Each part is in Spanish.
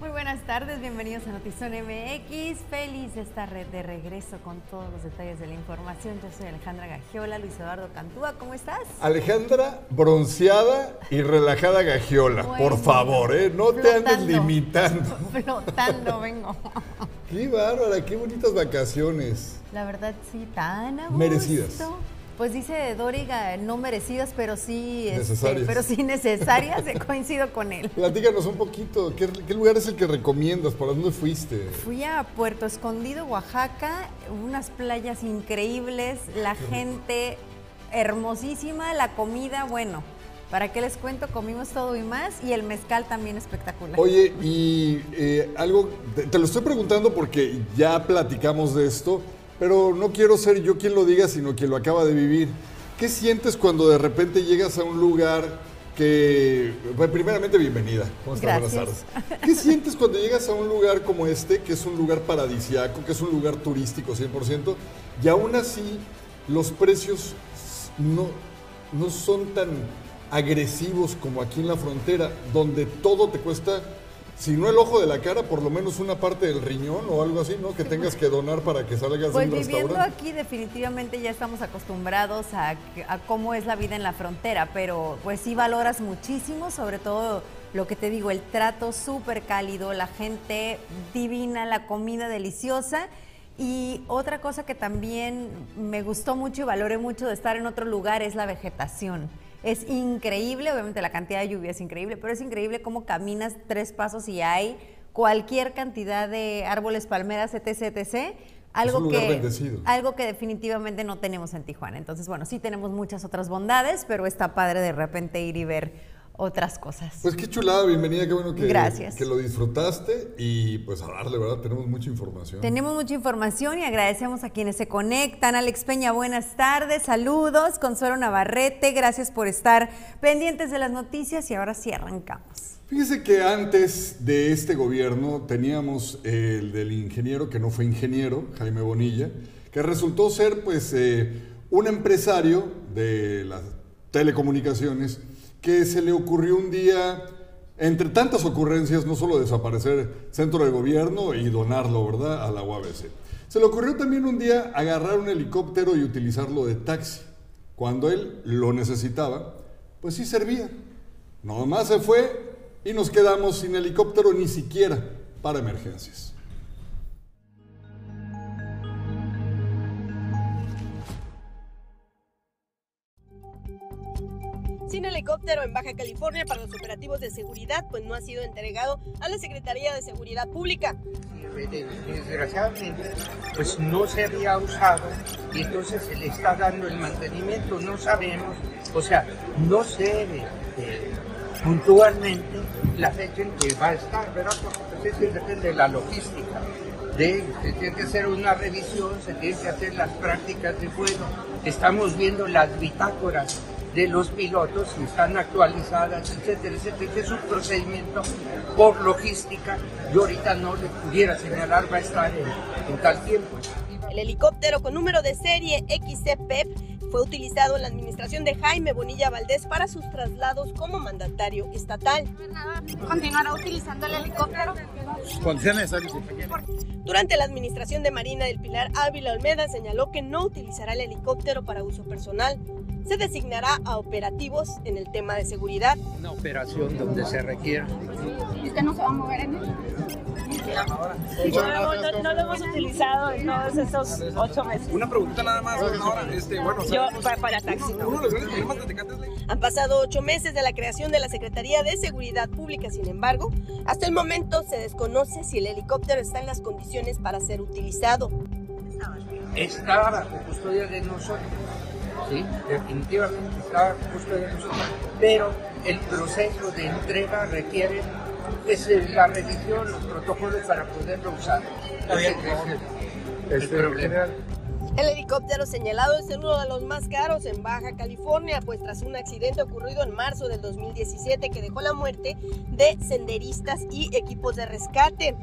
Muy buenas tardes, bienvenidos a Notizón MX. Feliz esta red de regreso con todos los detalles de la información. Yo soy Alejandra Gagiola, Luis Eduardo Cantúa, ¿cómo estás? Alejandra, bronceada y relajada Gagiola, por favor, ¿eh? No te andes limitando. Flotando vengo. Qué bárbara, qué bonitas vacaciones. La verdad, sí, tan a Merecidas. Pues dice Dóriga, no merecidas, pero sí, este, necesarias. pero sí necesarias. coincido con él. Platícanos un poquito, ¿qué, lugar es el que recomiendas? ¿Para dónde fuiste? Fui a Puerto Escondido, Oaxaca, unas playas increíbles, la gente hermosísima, la comida, bueno. ¿Para qué les cuento? Comimos todo y más y el mezcal también espectacular. Oye, y eh, algo, te lo estoy preguntando porque ya platicamos de esto pero no quiero ser yo quien lo diga, sino quien lo acaba de vivir. ¿Qué sientes cuando de repente llegas a un lugar que, bueno, primeramente bienvenida, ¿cómo Buenas tardes. ¿Qué sientes cuando llegas a un lugar como este, que es un lugar paradisiaco, que es un lugar turístico 100%, y aún así los precios no, no son tan agresivos como aquí en la frontera, donde todo te cuesta si no el ojo de la cara, por lo menos una parte del riñón o algo así, ¿no? Que tengas que donar para que salgas pues de un viviendo aquí definitivamente ya estamos acostumbrados a, a, cómo es la vida en la frontera, pero pues sí valoras muchísimo, sobre todo lo que te digo, el trato súper cálido, la gente divina, la comida deliciosa. Y otra cosa que también me gustó mucho y valoré mucho de estar en otro lugar es la vegetación. Es increíble, obviamente la cantidad de lluvia es increíble, pero es increíble cómo caminas tres pasos y hay cualquier cantidad de árboles, palmeras, etc, etc. Algo que, algo que definitivamente no tenemos en Tijuana. Entonces, bueno, sí tenemos muchas otras bondades, pero está padre de repente ir y ver otras cosas. Pues qué chulada, bienvenida, qué bueno que, Gracias. que lo disfrutaste y pues a darle, ¿verdad? Tenemos mucha información. Tenemos mucha información y agradecemos a quienes se conectan. Alex Peña, buenas tardes, saludos. Consuelo Navarrete, gracias por estar pendientes de las noticias y ahora sí arrancamos. Fíjese que antes de este gobierno teníamos el del ingeniero, que no fue ingeniero, Jaime Bonilla, que resultó ser pues eh, un empresario de las telecomunicaciones que se le ocurrió un día, entre tantas ocurrencias, no solo desaparecer centro de gobierno y donarlo, ¿verdad?, a la UABC. Se le ocurrió también un día agarrar un helicóptero y utilizarlo de taxi. Cuando él lo necesitaba, pues sí servía. Nomás se fue y nos quedamos sin helicóptero ni siquiera para emergencias. Sin helicóptero en Baja California para los operativos de seguridad, pues no ha sido entregado a la Secretaría de Seguridad Pública. Desgraciadamente, pues no se había usado y entonces se le está dando el mantenimiento, no sabemos, o sea, no sé eh, puntualmente la fecha en que va a estar, ¿verdad? Porque pues eso depende de la logística. De, se tiene que hacer una revisión, se tienen que hacer las prácticas de vuelo, estamos viendo las bitácoras de los pilotos, si están actualizadas, etcétera, etcétera. es un procedimiento por logística. Yo ahorita no le pudiera señalar, va a estar en, tal tiempo. El helicóptero con número de serie XCPEP fue utilizado en la administración de Jaime Bonilla Valdés para sus traslados como mandatario estatal. ¿Continuará utilizando el helicóptero? Condiciones Durante la administración de Marina del Pilar, Ávila Olmeda señaló que no utilizará el helicóptero para uso personal. Se designará a operativos en el tema de seguridad. Una operación donde se requiera. ¿Y usted no se va a mover en él? No, no, lo hemos utilizado en todos estos ocho meses. Una pregunta nada más, este, bueno, Yo, para, taxi. Han pasado ocho meses de la creación de la Secretaría de Seguridad Pública, sin embargo, hasta el momento se desconoce si el helicóptero está en las condiciones para ser utilizado. Está bajo custodia de nosotros, sí, definitivamente está custodia de nosotros, pero el proceso de entrega requiere es la revisión, los protocolos para poderlo usar. Este, el helicóptero señalado es uno de los más caros en Baja California, pues tras un accidente ocurrido en marzo del 2017 que dejó la muerte de senderistas y equipos de rescate.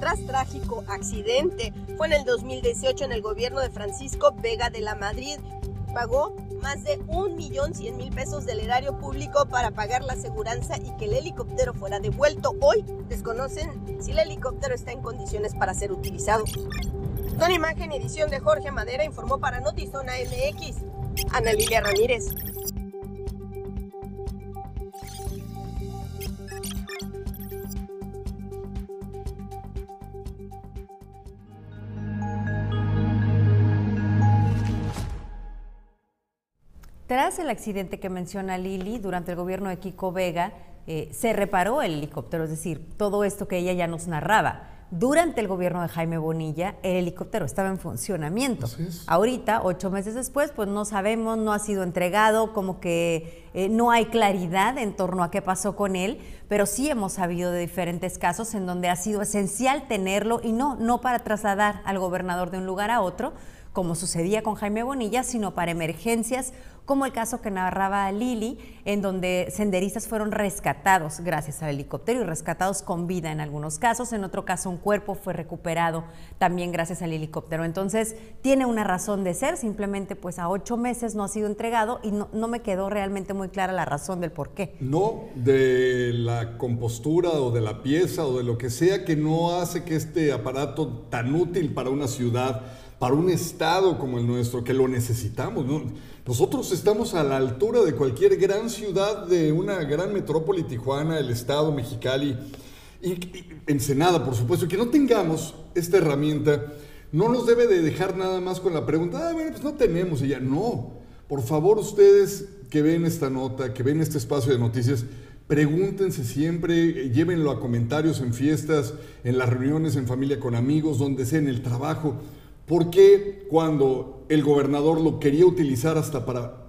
Tras trágico accidente, fue en el 2018 en el gobierno de Francisco Vega de la Madrid, pagó más de un millón cien mil pesos del erario público para pagar la aseguranza y que el helicóptero fuera devuelto. Hoy desconocen si el helicóptero está en condiciones para ser utilizado. Con imagen y edición de Jorge Madera informó para Notizona MX, Ana Lilia Ramírez. Tras el accidente que menciona Lili, durante el gobierno de Kiko Vega, eh, se reparó el helicóptero, es decir, todo esto que ella ya nos narraba. Durante el gobierno de Jaime Bonilla, el helicóptero estaba en funcionamiento. Ahorita, ocho meses después, pues no sabemos, no ha sido entregado, como que eh, no hay claridad en torno a qué pasó con él, pero sí hemos sabido de diferentes casos en donde ha sido esencial tenerlo y no, no para trasladar al gobernador de un lugar a otro, como sucedía con Jaime Bonilla, sino para emergencias como el caso que narraba Lili, en donde senderistas fueron rescatados gracias al helicóptero y rescatados con vida en algunos casos, en otro caso un cuerpo fue recuperado también gracias al helicóptero. Entonces, tiene una razón de ser, simplemente pues a ocho meses no ha sido entregado y no, no me quedó realmente muy clara la razón del por qué. No, de la compostura o de la pieza o de lo que sea que no hace que este aparato tan útil para una ciudad, para un estado como el nuestro, que lo necesitamos, ¿no? Nosotros estamos a la altura de cualquier gran ciudad de una gran metrópoli, Tijuana, el estado, Mexicali, y, Ensenada, por supuesto. Que no tengamos esta herramienta no nos debe de dejar nada más con la pregunta, ah, bueno, pues no tenemos y ya. No, por favor ustedes que ven esta nota, que ven este espacio de noticias, pregúntense siempre, llévenlo a comentarios en fiestas, en las reuniones en familia con amigos, donde sea, en el trabajo. ¿Por qué cuando el gobernador lo quería utilizar hasta para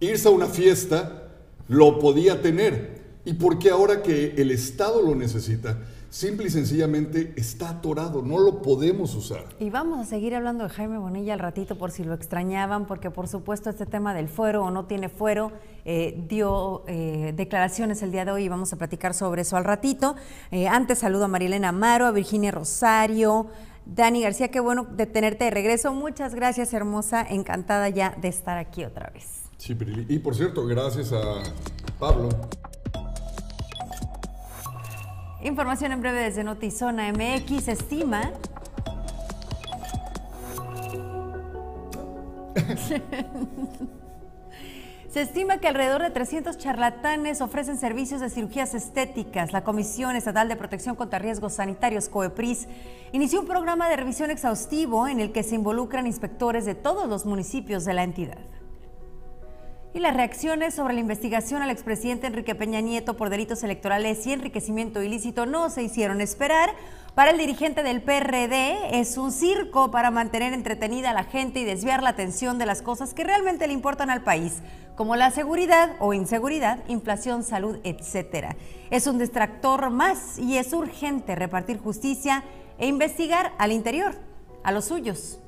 irse a una fiesta, lo podía tener? ¿Y por qué ahora que el Estado lo necesita, simple y sencillamente está atorado, no lo podemos usar. Y vamos a seguir hablando de Jaime Bonilla al ratito por si lo extrañaban, porque por supuesto este tema del fuero o no tiene fuero eh, dio eh, declaraciones el día de hoy y vamos a platicar sobre eso al ratito. Eh, antes saludo a Marilena Amaro, a Virginia Rosario, Dani García, qué bueno de tenerte de regreso. Muchas gracias, hermosa. Encantada ya de estar aquí otra vez. Sí, y por cierto, gracias a Pablo. Información en breve desde Notizona MX. Estima Se estima que alrededor de 300 charlatanes ofrecen servicios de cirugías estéticas. La Comisión Estatal de Protección contra Riesgos Sanitarios, COEPRIS, inició un programa de revisión exhaustivo en el que se involucran inspectores de todos los municipios de la entidad. Y las reacciones sobre la investigación al expresidente Enrique Peña Nieto por delitos electorales y enriquecimiento ilícito no se hicieron esperar. Para el dirigente del PRD es un circo para mantener entretenida a la gente y desviar la atención de las cosas que realmente le importan al país, como la seguridad o inseguridad, inflación, salud, etc. Es un distractor más y es urgente repartir justicia e investigar al interior, a los suyos.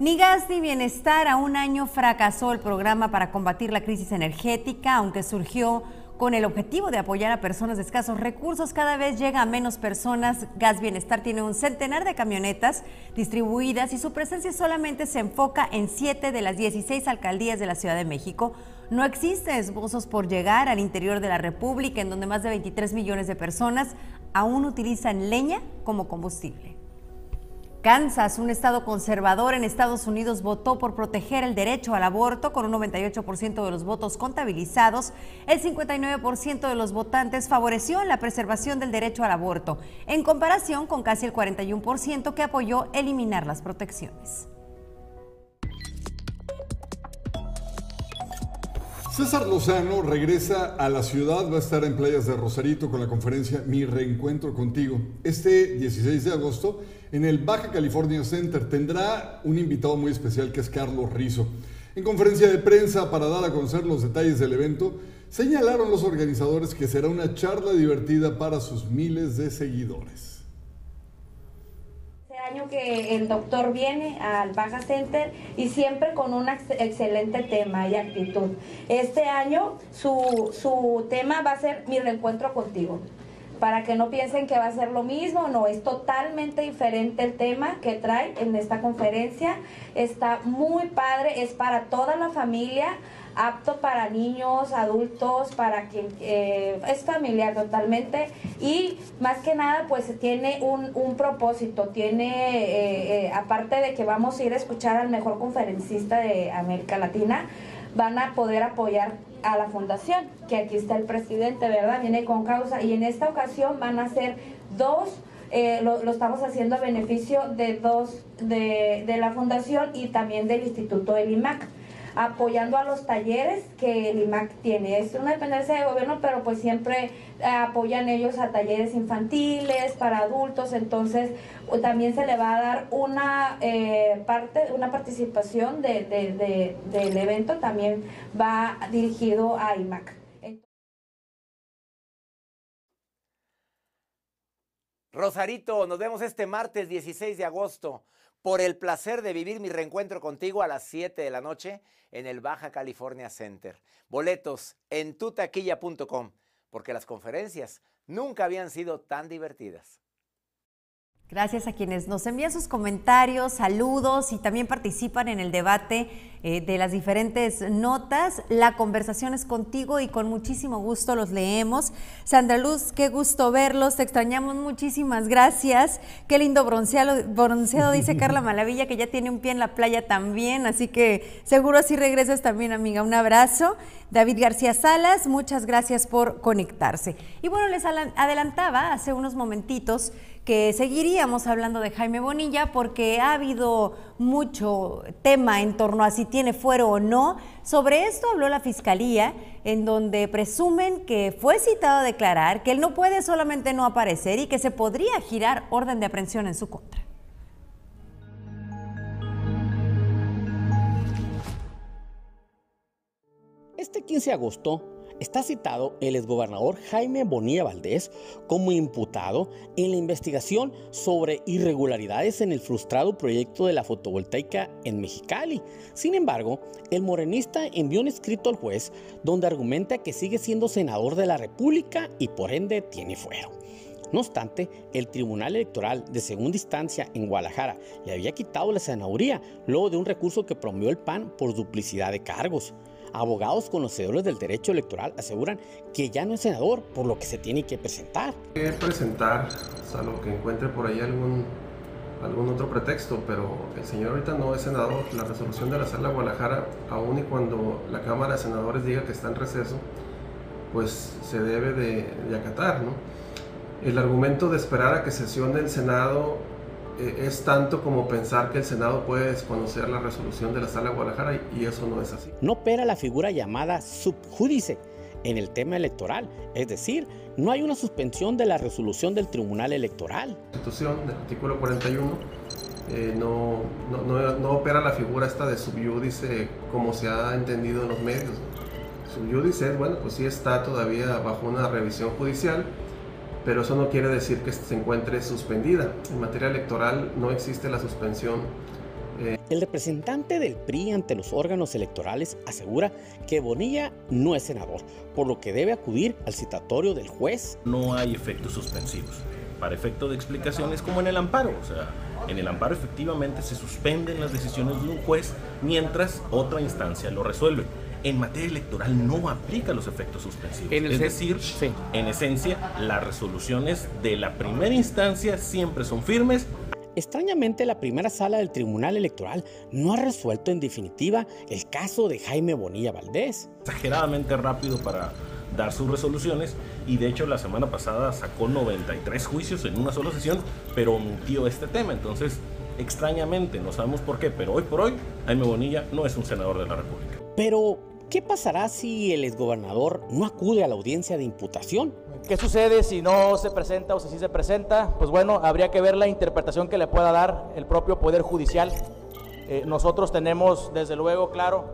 Ni gas ni bienestar, a un año fracasó el programa para combatir la crisis energética, aunque surgió con el objetivo de apoyar a personas de escasos recursos, cada vez llega a menos personas. Gas Bienestar tiene un centenar de camionetas distribuidas y su presencia solamente se enfoca en siete de las 16 alcaldías de la Ciudad de México. No existen esbozos por llegar al interior de la República, en donde más de 23 millones de personas aún utilizan leña como combustible. Kansas, un estado conservador en Estados Unidos, votó por proteger el derecho al aborto con un 98% de los votos contabilizados. El 59% de los votantes favoreció la preservación del derecho al aborto, en comparación con casi el 41% que apoyó eliminar las protecciones. César Lozano regresa a la ciudad, va a estar en Playas de Rosarito con la conferencia Mi Reencuentro contigo. Este 16 de agosto en el Baja California Center tendrá un invitado muy especial que es Carlos Rizo. En conferencia de prensa para dar a conocer los detalles del evento, señalaron los organizadores que será una charla divertida para sus miles de seguidores. Año que el doctor viene al Baja Center y siempre con un excelente tema y actitud. Este año su, su tema va a ser mi reencuentro contigo para que no piensen que va a ser lo mismo, no, es totalmente diferente el tema que trae en esta conferencia, está muy padre, es para toda la familia, apto para niños, adultos, para quien eh, es familiar totalmente. Y más que nada pues tiene un, un propósito, tiene, eh, eh, aparte de que vamos a ir a escuchar al mejor conferencista de América Latina, van a poder apoyar a la fundación, que aquí está el presidente, ¿verdad? Viene con causa. Y en esta ocasión van a ser dos, lo, lo, estamos haciendo a beneficio de dos, de, de la fundación y también del Instituto del IMAC apoyando a los talleres que el IMAC tiene. Es una dependencia de gobierno, pero pues siempre eh, apoyan ellos a talleres infantiles, para adultos, entonces también se le va a dar una eh, parte, una participación de, de, del evento, también va dirigido a IMAC. Rosarito, nos vemos este martes 16 de agosto por el placer de vivir mi reencuentro contigo a las 7 de la noche en el Baja California Center. Boletos en tutaquilla.com, porque las conferencias nunca habían sido tan divertidas. Gracias a quienes nos envían sus comentarios, saludos y también participan en el debate eh, de las diferentes notas. La conversación es contigo y con muchísimo gusto los leemos. Sandra Luz, qué gusto verlos, te extrañamos muchísimas gracias. Qué lindo bronceado, bronceado dice Carla Malavilla, que ya tiene un pie en la playa también, así que seguro así regresas también, amiga. Un abrazo. David García Salas, muchas gracias por conectarse. Y bueno, les adelantaba hace unos momentitos que seguiríamos hablando de Jaime Bonilla porque ha habido mucho tema en torno a si tiene fuero o no. Sobre esto habló la Fiscalía, en donde presumen que fue citado a declarar que él no puede solamente no aparecer y que se podría girar orden de aprehensión en su contra. Este 15 de agosto está citado el exgobernador Jaime Bonilla Valdés como imputado en la investigación sobre irregularidades en el frustrado proyecto de la fotovoltaica en Mexicali. Sin embargo, el morenista envió un escrito al juez donde argumenta que sigue siendo senador de la República y por ende tiene fuero. No obstante, el Tribunal Electoral de Segunda Instancia en Guadalajara le había quitado la senaduría luego de un recurso que promovió el PAN por duplicidad de cargos. Abogados conocedores del derecho electoral aseguran que ya no es senador, por lo que se tiene que presentar. Que presentar, salvo que encuentre por ahí algún, algún otro pretexto, pero el señor ahorita no es senador. La resolución de la sala de Guadalajara, aun y cuando la Cámara de Senadores diga que está en receso, pues se debe de, de acatar, ¿no? El argumento de esperar a que sesione el Senado eh, es tanto como pensar que el Senado puede desconocer la resolución de la Sala de Guadalajara y eso no es así. No opera la figura llamada subjudice en el tema electoral, es decir, no hay una suspensión de la resolución del Tribunal Electoral. La Constitución del artículo 41 eh, no, no, no, opera la figura esta de subyúdice como se ha entendido en los medios. Subyúdice es, bueno, pues sí está todavía bajo una revisión judicial, pero eso no quiere decir que se encuentre suspendida. En materia electoral no existe la suspensión. Eh. El representante del PRI ante los órganos electorales asegura que Bonilla no es senador, por lo que debe acudir al citatorio del juez. No hay efectos suspensivos. Para efecto de explicaciones como en el amparo, o sea, en el amparo efectivamente se suspenden las decisiones de un juez mientras otra instancia lo resuelve en materia electoral no aplica los efectos suspensivos. es decir, en esencia, las resoluciones de la primera instancia siempre son firmes. Extrañamente, la primera sala del Tribunal Electoral no ha resuelto en definitiva el caso de Jaime Bonilla Valdés. Exageradamente rápido para dar sus resoluciones y de hecho la semana pasada sacó 93 juicios en una sola sesión, pero omitió este tema. Entonces, extrañamente, no sabemos por qué, pero hoy por hoy Jaime Bonilla no es un senador de la República. Pero, ¿qué pasará si el exgobernador no acude a la audiencia de imputación? ¿Qué sucede si no se presenta o si sí se presenta? Pues bueno, habría que ver la interpretación que le pueda dar el propio Poder Judicial. Eh, nosotros tenemos, desde luego, claro,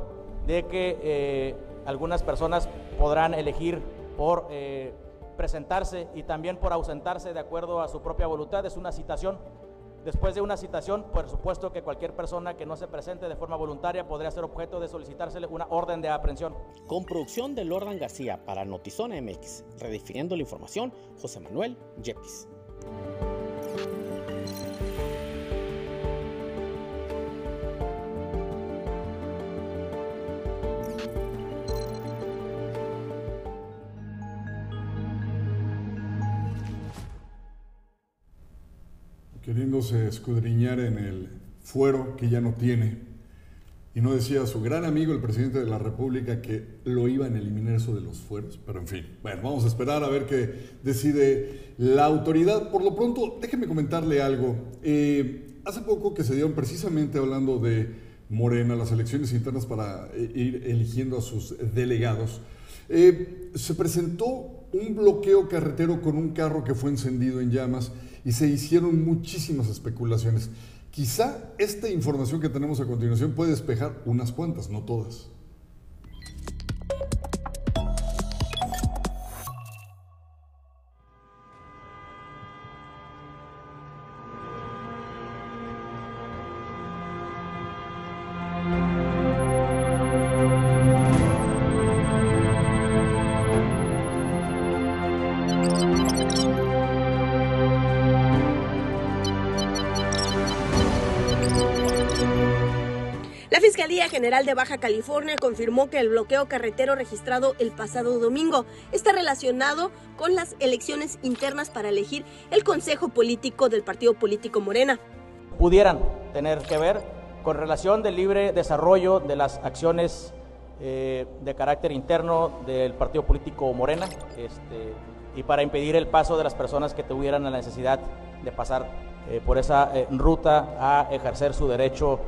de que eh, algunas personas podrán elegir por eh, presentarse y también por ausentarse de acuerdo a su propia voluntad. Es una citación Después de una citación, por supuesto que cualquier persona que no se presente de forma voluntaria podría ser objeto de solicitársele una orden de aprehensión. Con producción de Lordan García para Notizona MX, redefiniendo la información, José Manuel Yepis. Queriéndose escudriñar en el fuero que ya no tiene. Y no decía su gran amigo, el presidente de la República, que lo iban a eliminar eso de los fueros. Pero en fin, bueno, vamos a esperar a ver qué decide la autoridad. Por lo pronto, déjeme comentarle algo. Eh, hace poco que se dieron precisamente hablando de Morena, las elecciones internas para eh, ir eligiendo a sus delegados, eh, se presentó un bloqueo carretero con un carro que fue encendido en llamas y se hicieron muchísimas especulaciones. Quizá esta información que tenemos a continuación puede despejar unas cuantas, no todas. Fiscalía General de Baja California confirmó que el bloqueo carretero registrado el pasado domingo está relacionado con las elecciones internas para elegir el Consejo Político del Partido Político Morena. Pudieran tener que ver con relación del libre desarrollo de las acciones eh, de carácter interno del Partido Político Morena este, y para impedir el paso de las personas que tuvieran la necesidad de pasar eh, por esa eh, ruta a ejercer su derecho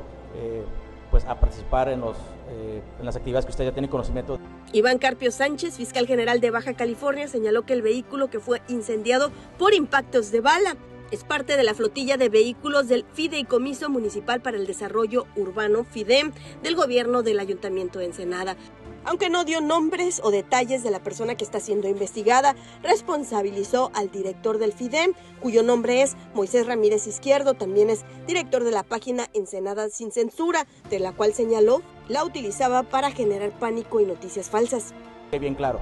pues a participar en, los, eh, en las actividades que usted ya tiene conocimiento. Iván Carpio Sánchez, fiscal general de Baja California, señaló que el vehículo que fue incendiado por impactos de bala es parte de la flotilla de vehículos del Fideicomiso Municipal para el Desarrollo Urbano, FIDEM, del gobierno del Ayuntamiento de Ensenada aunque no dio nombres o detalles de la persona que está siendo investigada, responsabilizó al director del FIDEM, cuyo nombre es Moisés Ramírez Izquierdo, también es director de la página Ensenada sin censura, de la cual señaló la utilizaba para generar pánico y noticias falsas. Bien claro,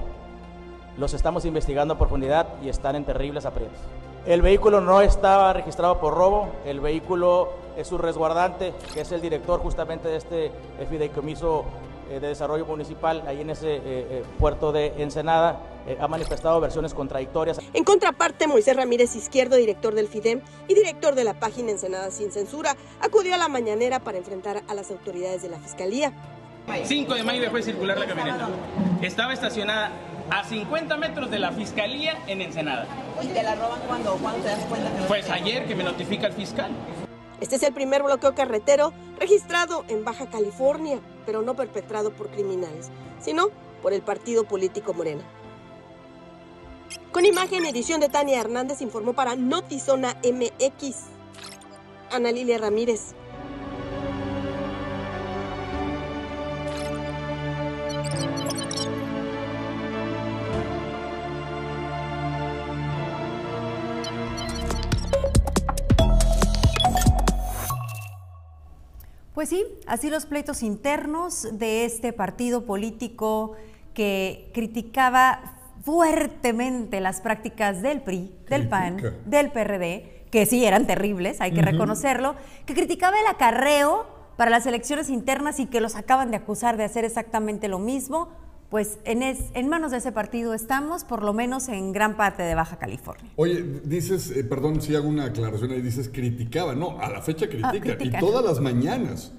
los estamos investigando a profundidad y están en terribles aprietos. El vehículo no estaba registrado por robo, el vehículo es su resguardante, que es el director justamente de este fideicomiso de Desarrollo Municipal, ahí en ese eh, eh, puerto de Ensenada, ha manifestado versiones contradictorias. En contraparte, Moisés Ramírez Izquierdo, director del FIDEM y director de la página Ensenada Sin Censura, acudió a la mañanera para enfrentar a las autoridades de la Fiscalía. 5 de mayo dejó de circular la camioneta. Estaba estacionada a 50 metros de la Fiscalía en Ensenada. ¿Y te la roban cuando, cuando te das cuenta? pues ayer que me notifica el fiscal. Este es el primer bloqueo carretero registrado en Baja California, pero no perpetrado por criminales, sino por el partido político Morena. Con imagen edición de Tania Hernández informó para Notizona MX. Ana Lilia Ramírez. Pues sí, así los pleitos internos de este partido político que criticaba fuertemente las prácticas del PRI, del PAN, del PRD, que sí eran terribles, hay que reconocerlo, que criticaba el acarreo para las elecciones internas y que los acaban de acusar de hacer exactamente lo mismo, pues en, en manos de ese partido estamos, por lo menos en gran parte de Baja California. Oye, dices, eh, perdón si hago una aclaración ahí, dices criticaba, no, a la fecha critica. Ah, y todas las mañanas,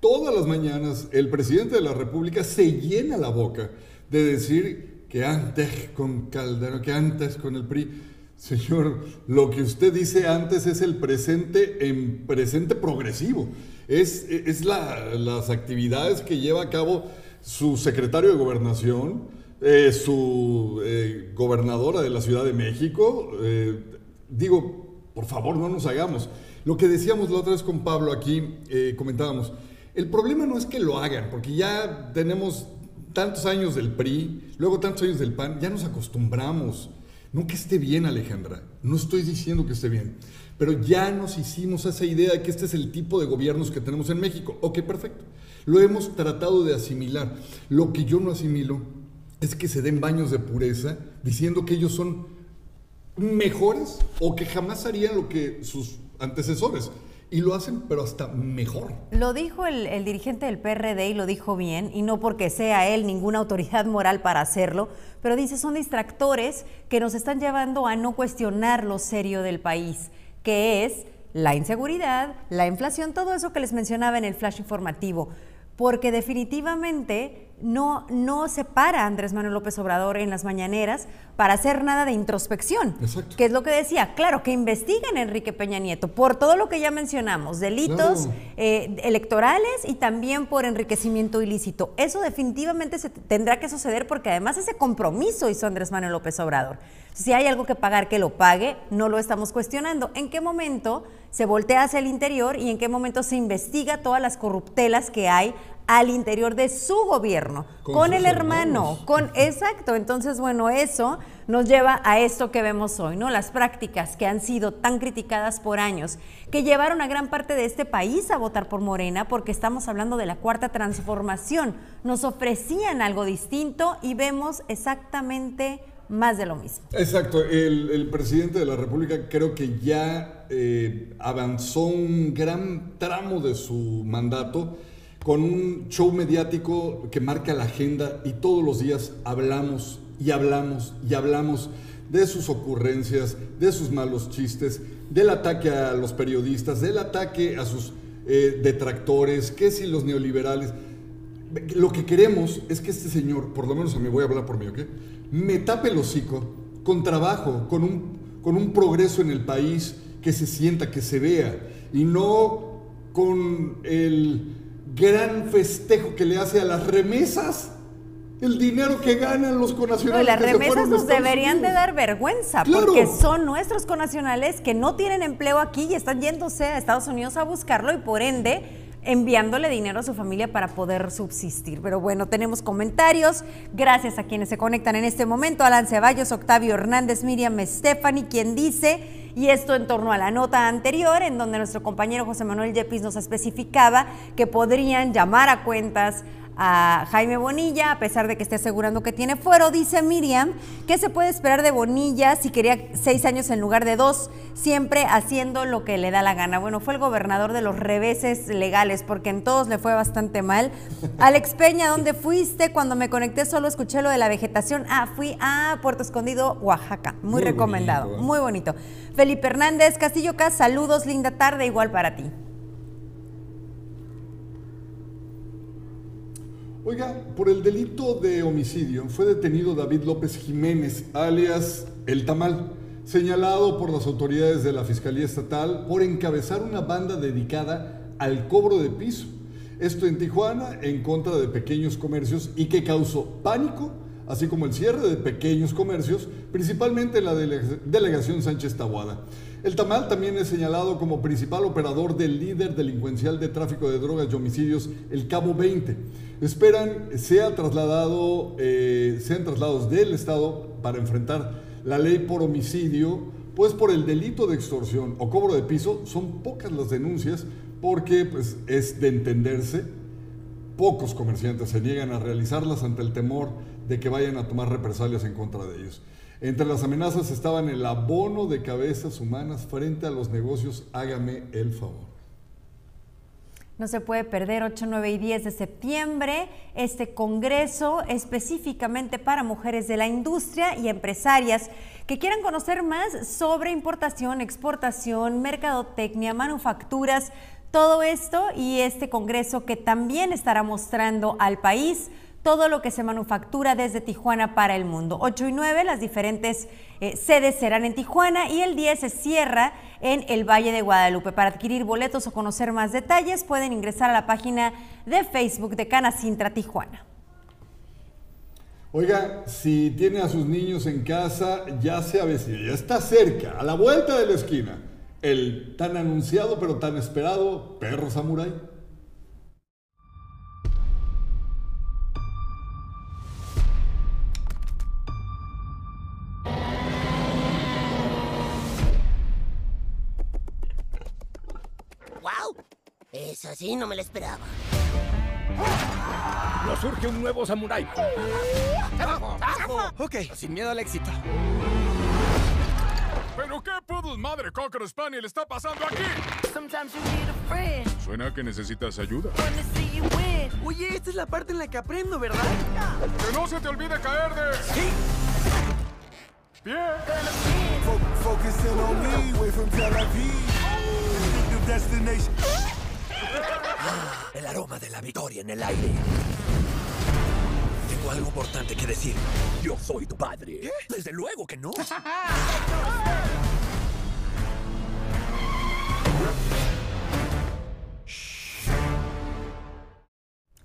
todas las mañanas, el presidente de la República se llena la boca de decir que antes con Calderón, que antes con el PRI. Señor, lo que usted dice antes es el presente en presente progresivo. Es, es las actividades que lleva a cabo su secretario de gobernación, eh, su eh, gobernadora de la Ciudad de México. Eh, digo, por favor, no nos hagamos. Lo que decíamos la otra vez con Pablo aquí, comentábamos, el problema no es que lo hagan, porque ya tenemos tantos años del PRI, luego tantos años del PAN, ya nos acostumbramos. No que esté bien, Alejandra, no estoy diciendo que esté bien, pero ya nos hicimos esa idea de que este es el tipo de gobiernos que tenemos en México. Ok, perfecto. Lo hemos tratado de asimilar. Lo que yo no asimilo es que se den baños de pureza diciendo que ellos son mejores o que jamás harían lo que sus antecesores. Y lo hacen, pero hasta mejor. Lo dijo el, el, dirigente del PRD y lo dijo bien, y no porque sea él ninguna autoridad moral para hacerlo, pero dice son distractores que nos están llevando a no cuestionar lo serio del país, que es la inseguridad, la inflación, todo eso que les mencionaba en el flash informativo porque definitivamente no, no se para Andrés Manuel López Obrador en las mañaneras para hacer nada de introspección. Exacto. Que es lo que decía, claro, que investiguen a Enrique Peña Nieto por todo lo que ya mencionamos, delitos Claro. eh, electorales y también por enriquecimiento ilícito. Eso definitivamente se tendrá que suceder porque además ese compromiso hizo Andrés Manuel López Obrador. Si hay algo que pagar, que lo pague, no lo estamos cuestionando. ¿En qué momento se voltea hacia el interior y en qué momento se investiga todas las corruptelas que hay al interior de su gobierno, Con el hermano, hermanos. con exacto. Entonces, bueno, eso nos lleva a esto que vemos hoy, ¿no? Las prácticas que han sido tan criticadas por años, que llevaron a gran parte de este país a votar por Morena, porque estamos hablando de la cuarta transformación. Nos ofrecían algo distinto y vemos exactamente más de lo mismo. Exacto, el, el presidente de la República creo que ya eh, avanzó un gran tramo de su mandato con un show mediático que marca la agenda y todos los días hablamos y hablamos y hablamos de sus ocurrencias, de sus malos chistes, del ataque a los periodistas, del ataque a sus eh, detractores, que si los neoliberales. Lo que queremos es que este señor, por lo menos a mí voy a hablar por mí, ¿ok? Me tape el hocico con trabajo, con un, con un progreso en el país que se sienta, que se vea, y no con el gran festejo que le hace a las remesas, el dinero que ganan los No, conacionales. las que remesas nos deberían de dar vergüenza, Claro. porque son nuestros conacionales que no tienen empleo aquí y están yéndose a Estados Unidos a buscarlo y por ende enviándole dinero a su familia para poder subsistir. Pero bueno, tenemos comentarios. Gracias a quienes se conectan en este momento. Alan Ceballos, Octavio Hernández, Miriam Stephanie, quien dice, y esto en torno a la nota anterior, en donde nuestro compañero José Manuel Yepis nos especificaba que podrían llamar a cuentas a Jaime Bonilla, a pesar de que esté asegurando que tiene fuero. Dice Miriam, ¿qué se puede esperar de Bonilla si quería seis años en lugar de dos, siempre haciendo lo que le da la gana? Bueno, fue el gobernador de los reveses legales, porque en todos le fue bastante mal. Alex Peña, ¿dónde fuiste? Cuando me conecté solo escuché lo de la vegetación. Ah, fui a Puerto Escondido, Oaxaca. Muy, Muy recomendado, bonito. muy bonito. Felipe Hernández, Castillo Cas, saludos, linda tarde, igual para ti. Oiga, por el delito de homicidio fue detenido David López Jiménez, alias El Tamal, señalado por las autoridades de la Fiscalía Estatal por encabezar una banda dedicada al cobro de piso. Esto en Tijuana en contra de pequeños comercios y que causó pánico, así como el cierre de pequeños comercios, principalmente en la dele- delegación Sánchez Tabuada. El Tamal también es señalado como principal operador del líder delincuencial de tráfico de drogas y homicidios, el Cabo 20. Esperan sea trasladado, eh, sean trasladados del Estado para enfrentar la ley por homicidio, pues por el delito de extorsión o cobro de piso son pocas las denuncias porque pues, es de entenderse Pocos comerciantes se niegan a realizarlas ante el temor de que vayan a tomar represalias en contra de ellos. Entre las amenazas estaban el abono de cabezas humanas frente a los negocios Hágame el favor. No se puede perder 8, 9 y 10 de septiembre este congreso específicamente para mujeres de la industria y empresarias que quieran conocer más sobre importación, exportación, mercadotecnia, manufacturas, todo esto y este congreso que también estará mostrando al país todo lo que se manufactura desde Tijuana para el mundo. 8 y 9, las diferentes eh, sedes serán en Tijuana y el 10 se cierra en el Valle de Guadalupe. Para adquirir boletos o conocer más detalles pueden ingresar a la página de Facebook de Canacintra Tijuana. Oiga, si tiene a sus niños en casa, ya se avecina, ya está cerca, a la vuelta de la esquina, el tan anunciado pero tan esperado perro samurái. Eso sí, no me lo esperaba. Nos surge un nuevo samurái. Ok, sin miedo al éxito. ¿Pero qué pudos madre Cocker Spaniel está pasando aquí? Suena que necesitas ayuda. Oye, esta es la parte en la que aprendo, ¿verdad? ¡Que no se te olvide caer de... Sí. Bien. Focusing on me, way from Tel Aviv. El aroma de la victoria en el aire. Tengo algo importante que decir. Yo soy tu padre. Desde luego que no.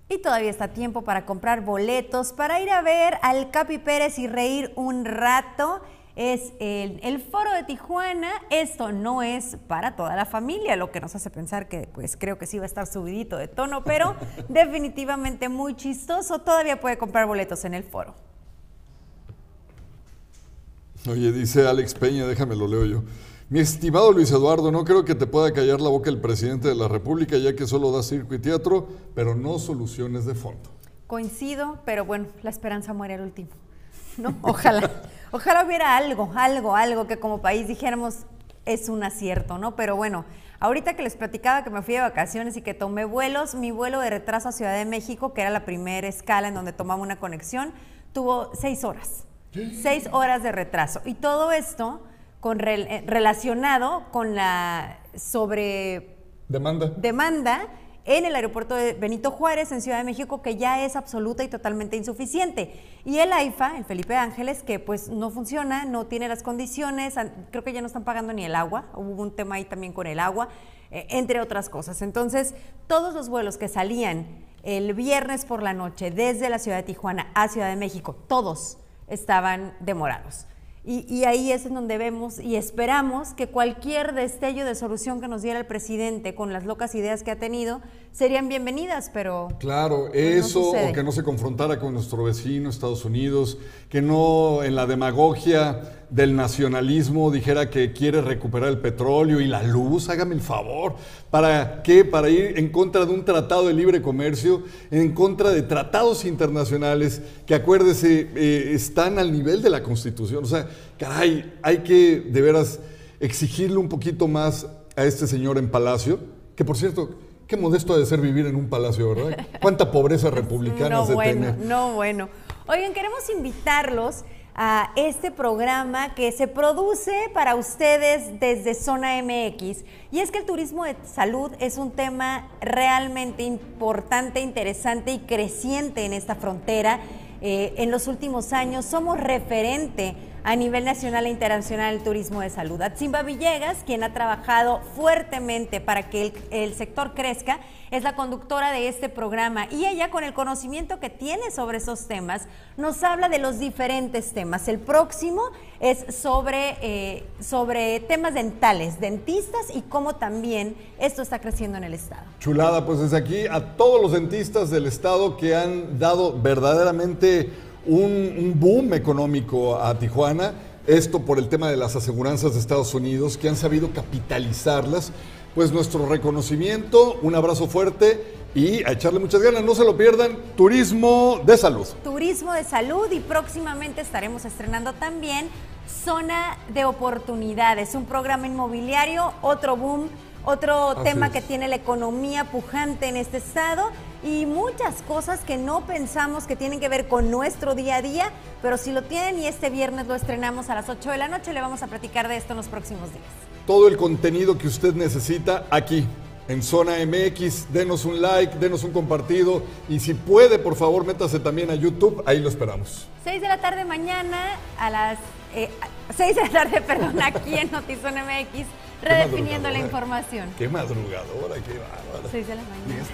Y todavía está tiempo para comprar boletos, para ir a ver al Capi Pérez y reír un rato. Es el, el foro de Tijuana. Esto no es para toda la familia, lo que nos hace pensar que pues creo que sí va a estar subidito de tono, pero definitivamente muy chistoso. Todavía puede comprar boletos en el foro. Oye, dice Alex Peña, déjame lo leo yo. Mi estimado Luis Eduardo, no creo que te pueda callar la boca el presidente de la República, ya que solo da circo y teatro, pero no soluciones de fondo. Coincido, pero bueno, la esperanza muere al último. ¿No? Ojalá, ojalá hubiera algo, algo, algo que como país dijéramos es un acierto, ¿no? Pero bueno, ahorita que les platicaba que me fui de vacaciones y que tomé vuelos, mi vuelo de retraso a Ciudad de México, que era la primera escala en donde tomaba una conexión, tuvo seis horas. Seis horas de retraso. Y todo esto con eh, relacionado con la sobre Demanda. demanda en el aeropuerto de Benito Juárez, en Ciudad de México, que ya es absoluta y totalmente insuficiente. Y el AIFA, el Felipe Ángeles, que pues no funciona, no tiene las condiciones, creo que ya no están pagando ni el agua, hubo un tema ahí también con el agua, eh, entre otras cosas. Entonces, todos los vuelos que salían el viernes por la noche desde la ciudad de Tijuana a Ciudad de México, todos estaban demorados. Y, y ahí es en donde vemos y esperamos que cualquier destello de solución que nos diera el presidente con las locas ideas que ha tenido serían bienvenidas, pero Claro, Pues eso, o que no se confrontara con nuestro vecino Estados Unidos, que no en la demagogia del nacionalismo dijera que quiere recuperar el petróleo y la luz, hágame el favor. ¿Para qué? Para ir en contra de un tratado de libre comercio, en contra de tratados internacionales que, acuérdese, eh, están al nivel de la Constitución. O sea, caray, hay que de veras exigirle un poquito más a este señor en Palacio, que por cierto, qué modesto ha de ser vivir en un palacio, ¿verdad? Cuánta pobreza republicana no de bueno, tener. no bueno. Oigan, queremos invitarlos a este programa que se produce para ustedes desde Zona MX. Y es que el turismo de salud es un tema realmente importante, interesante y creciente en esta frontera. Eh, en los últimos años somos referente a nivel nacional e internacional el turismo de salud. Atzimba Villegas, quien ha trabajado fuertemente para que el, el sector crezca, es la conductora de este programa y ella con el conocimiento que tiene sobre esos temas nos habla de los diferentes temas. El próximo es sobre, eh, sobre temas dentales, dentistas y cómo también esto está creciendo en el Estado. Chulada, pues desde aquí a todos los dentistas del estado que han dado verdaderamente un, boom económico a Tijuana, esto por el tema de las aseguranzas de Estados Unidos, que han sabido capitalizarlas, pues nuestro reconocimiento, un abrazo fuerte y a echarle muchas ganas, no se lo pierdan, turismo de salud. Turismo de salud y próximamente estaremos estrenando también Zona de Oportunidades, un programa inmobiliario, otro boom, otro Así tema es. que tiene la economía pujante en este estado y muchas cosas que no pensamos que tienen que ver con nuestro día a día, pero si lo tienen y este viernes lo estrenamos a las 8 de la noche, le vamos a platicar de esto en los próximos días. Todo el contenido que usted necesita aquí en Zona MX. Denos un like, denos un compartido y si puede, por favor, métase también a YouTube, ahí lo esperamos. 6 de la tarde mañana a las eh, 6 de la tarde, perdón, aquí en Notizón MX, redefiniendo la información. Qué madrugadora, qué bárbara. 6 de la mañana.